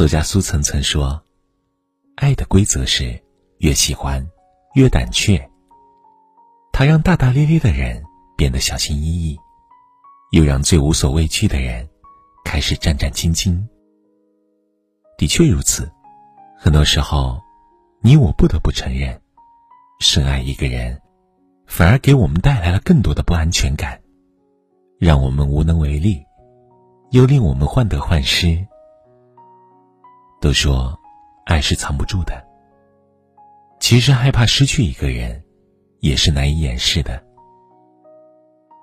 作家苏岑曾说：“爱的规则是，越喜欢，越胆怯。它让大大咧咧的人变得小心翼翼，又让最无所畏惧的人开始战战兢兢。”的确如此，很多时候，你我不得不承认，深爱一个人，反而给我们带来了更多的不安全感，让我们无能为力，又令我们患得患失。都说，爱是藏不住的。其实害怕失去一个人，也是难以掩饰的。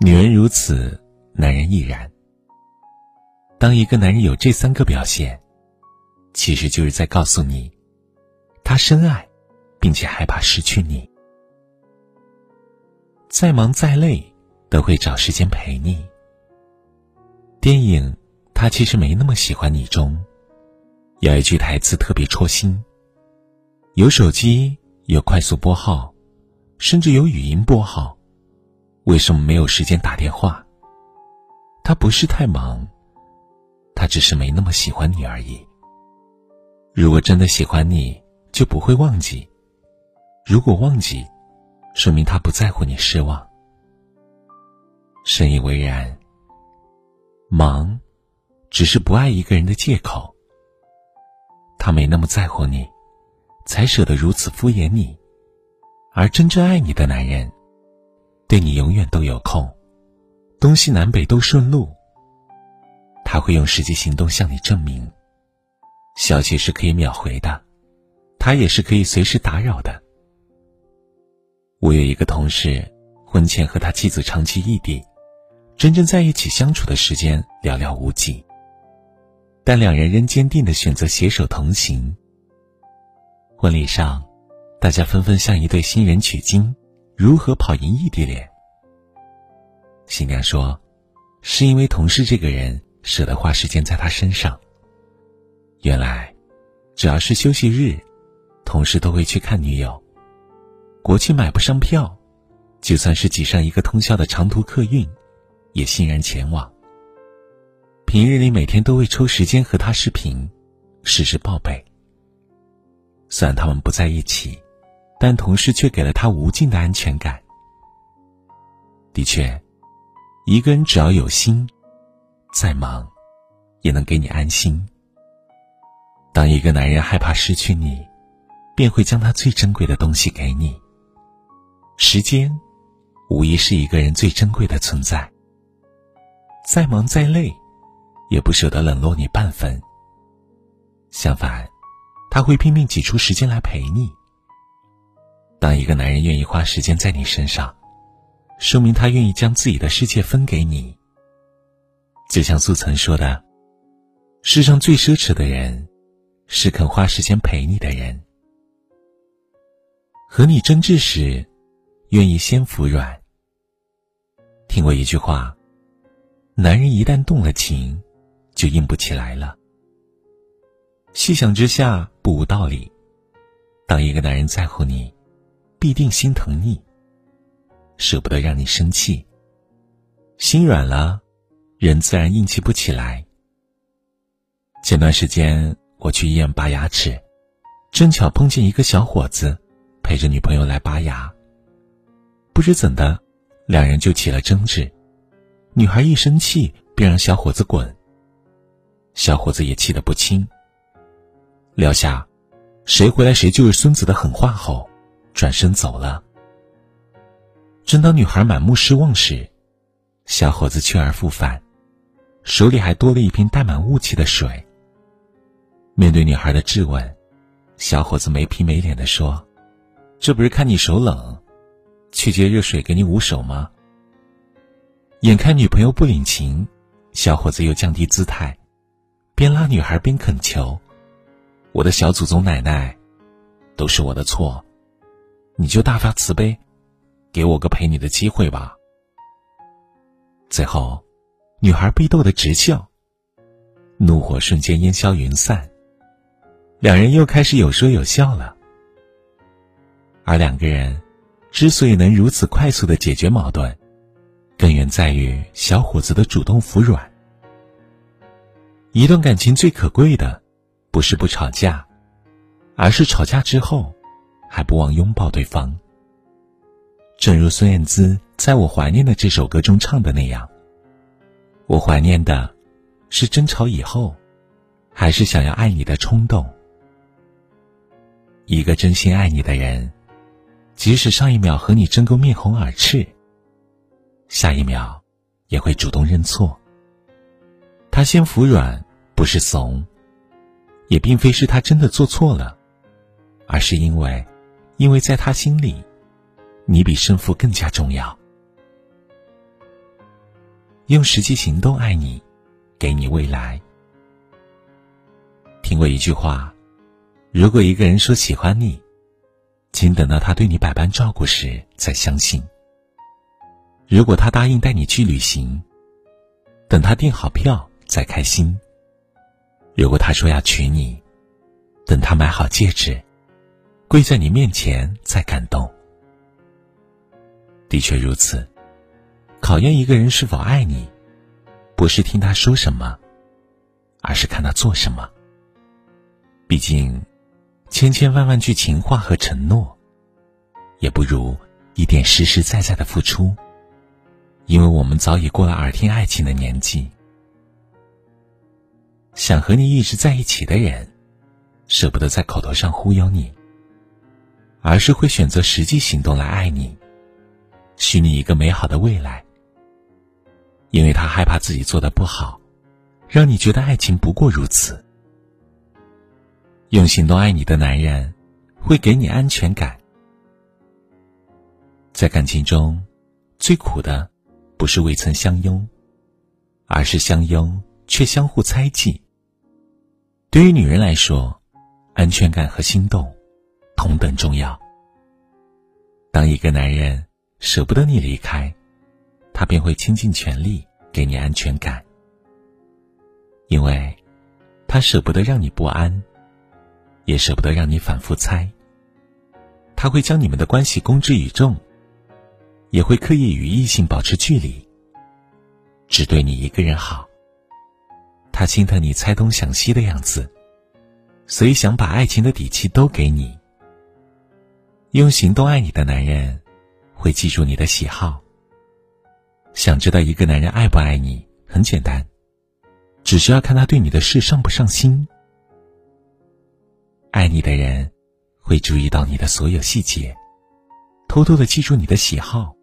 女人如此，男人亦然。当一个男人有这三个表现，其实就是在告诉你，他深爱，并且害怕失去你。再忙再累，都会找时间陪你。电影《他其实没那么喜欢你》中。有一句台词特别戳心。有手机，有快速拨号，甚至有语音拨号，为什么没有时间打电话？他不是太忙，他只是没那么喜欢你而已。如果真的喜欢你，就不会忘记；如果忘记，说明他不在乎你失望。深以为然。忙，只是不爱一个人的借口。他没那么在乎你，才舍得如此敷衍你，而真正爱你的男人，对你永远都有空，东西南北都顺路。他会用实际行动向你证明，消息是可以秒回的，他也是可以随时打扰的。我有一个同事，婚前和他妻子长期异地，真正在一起相处的时间寥寥无几。但两人仍坚定的选择携手同行。婚礼上，大家纷纷向一对新人取经，如何跑赢异地恋？新娘说：“是因为同事这个人舍得花时间在他身上。原来，只要是休息日，同事都会去看女友。国庆买不上票，就算是挤上一个通宵的长途客运，也欣然前往。”平日里每天都会抽时间和他视频，时时报备。虽然他们不在一起，但同事却给了他无尽的安全感。的确，一个人只要有心，再忙，也能给你安心。当一个男人害怕失去你，便会将他最珍贵的东西给你。时间，无疑是一个人最珍贵的存在。再忙再累。也不舍得冷落你半分。相反，他会拼命挤出时间来陪你。当一个男人愿意花时间在你身上，说明他愿意将自己的世界分给你。就像苏岑说的：“世上最奢侈的人，是肯花时间陪你的人。和你争执时，愿意先服软。”听过一句话：“男人一旦动了情。”就硬不起来了。细想之下，不无道理。当一个男人在乎你，必定心疼你，舍不得让你生气。心软了，人自然硬气不起来。前段时间我去医院拔牙齿，正巧碰见一个小伙子陪着女朋友来拔牙。不知怎的，两人就起了争执。女孩一生气，便让小伙子滚。小伙子也气得不轻。撂下“谁回来谁就是孙子”的狠话后，转身走了。正当女孩满目失望时，小伙子去而复返，手里还多了一瓶带满雾气的水。面对女孩的质问，小伙子没皮没脸的说：“这不是看你手冷，去接热水给你捂手吗？”眼看女朋友不领情，小伙子又降低姿态。边拉女孩边恳求：“我的小祖宗奶奶，都是我的错，你就大发慈悲，给我个陪你的机会吧。”最后，女孩被逗得直笑，怒火瞬间烟消云散，两人又开始有说有笑了。而两个人之所以能如此快速的解决矛盾，根源在于小伙子的主动服软。一段感情最可贵的，不是不吵架，而是吵架之后还不忘拥抱对方。正如孙燕姿在我怀念的这首歌中唱的那样，我怀念的是争吵以后，还是想要爱你的冲动。一个真心爱你的人，即使上一秒和你争个面红耳赤，下一秒也会主动认错。他先服软，不是怂，也并非是他真的做错了，而是因为，因为在他心里，你比胜负更加重要。用实际行动爱你，给你未来。听过一句话。如果一个人说喜欢你，请等到他对你百般照顾时再相信。如果他答应带你去旅行，等他订好票再开心。如果他说要娶你，等他买好戒指，跪在你面前再感动。的确如此，考验一个人是否爱你，不是听他说什么，而是看他做什么。毕竟。千千万万句情话和承诺，也不如一点实实在在的付出。因为我们早已过了耳听爱情的年纪。想和你一直在一起的人，舍不得在口头上忽悠你，而是会选择实际行动来爱你，许你一个美好的未来。因为他害怕自己做的不好，让你觉得爱情不过如此。用行动爱你的男人，会给你安全感。在感情中，最苦的不是未曾相拥，而是相拥却相互猜忌。对于女人来说，安全感和心动同等重要。当一个男人舍不得你离开，他便会倾尽全力给你安全感，因为他舍不得让你不安。也舍不得让你反复猜。他会将你们的关系公之于众，也会刻意与异性保持距离，只对你一个人好。他心疼你猜东想西的样子，所以想把爱情的底气都给你。用行动爱你的男人，会记住你的喜好。想知道一个男人爱不爱你，很简单，只需要看他对你的事上不上心。爱你的人，会注意到你的所有细节，偷偷的记住你的喜好。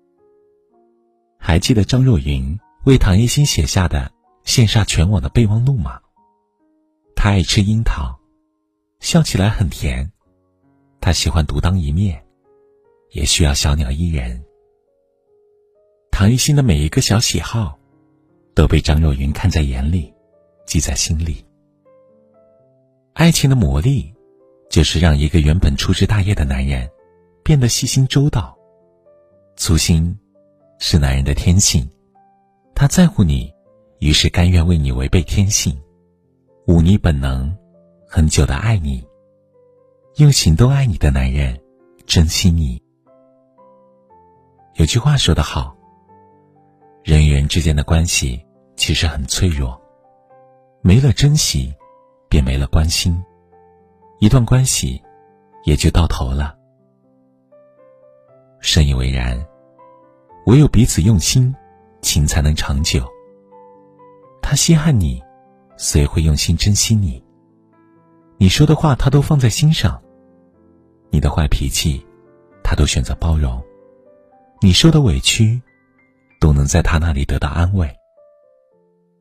还记得张若昀为唐艺昕写下的羡煞全网的备忘录吗？他爱吃樱桃，笑起来很甜。他喜欢独当一面，也需要小鸟依人。唐艺昕的每一个小喜好，都被张若昀看在眼里，记在心里。爱情的魔力。就是让一个原本粗枝大叶的男人，变得细心周到。粗心，是男人的天性。他在乎你，于是甘愿为你违背天性，忤逆本能，很久的爱你。用行动爱你的男人，珍惜你。有句话说得好，人与人之间的关系其实很脆弱，没了珍惜，便没了关心。一段关系，也就到头了。深以为然，唯有彼此用心，情才能长久。他稀罕你，所以会用心珍惜你。你说的话，他都放在心上；你的坏脾气，他都选择包容；你受的委屈，都能在他那里得到安慰。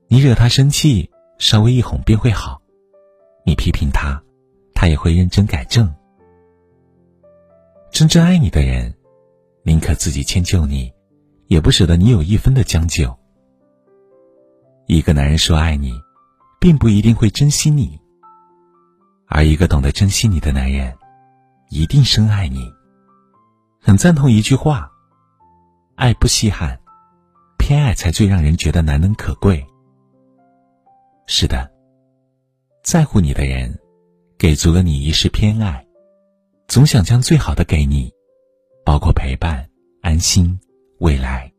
你惹他生气，稍微一哄便会好；你批评他。他也会认真改正。真正爱你的人，宁可自己迁就你，也不舍得你有一分的将就。一个男人说爱你，并不一定会珍惜你，而一个懂得珍惜你的男人，一定深爱你。很赞同一句话：爱不稀罕，偏爱才最让人觉得难能可贵。是的，在乎你的人。给足了你一世偏爱，总想将最好的给你，包括陪伴、安心、未来。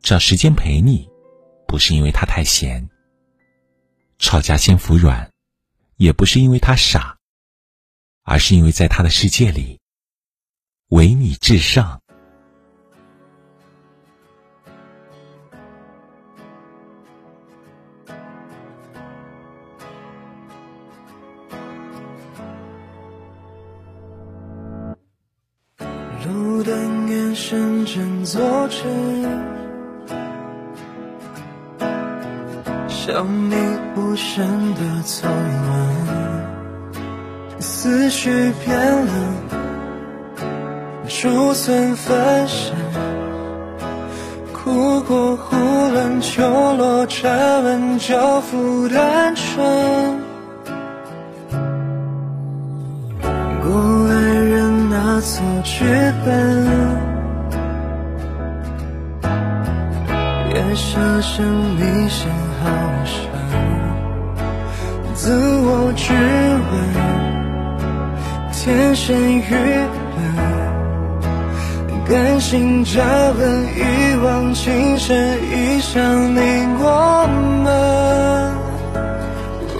找时间陪你，不是因为他太闲。吵架先服软，也不是因为他傻，而是因为在他的世界里，唯你至上。路灯眼神正坐着。当你无声的从容，思绪变了，竹笋分身，哭过忽乱秋落，沉稳交付单纯。过爱人拿错剧本，夜色深，迷线。我质问，天生愚笨，甘心加温，一往情深，一想你过门。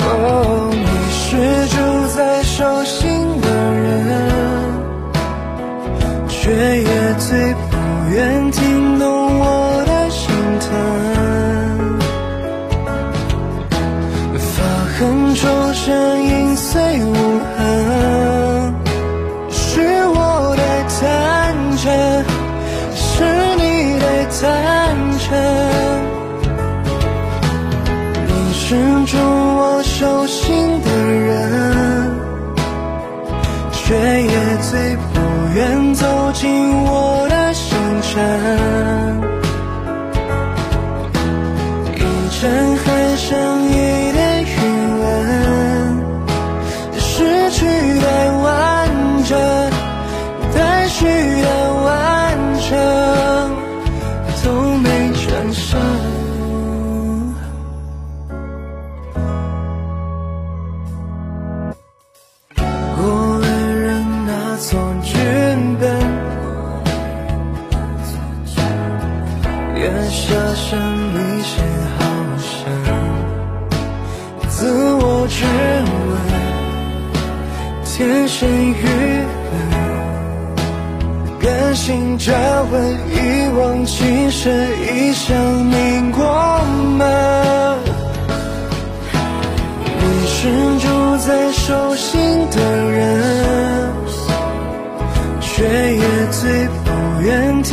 哦，你是住在手心的人，却也最不愿听懂一阵还剩一点。取代完整，待取代完成，都没转身。过来人拿错剧本，月下神秘线好质问。天生愚笨，甘心交温，一往情深，一生凝过门。你是住在手心的人，却也最不愿听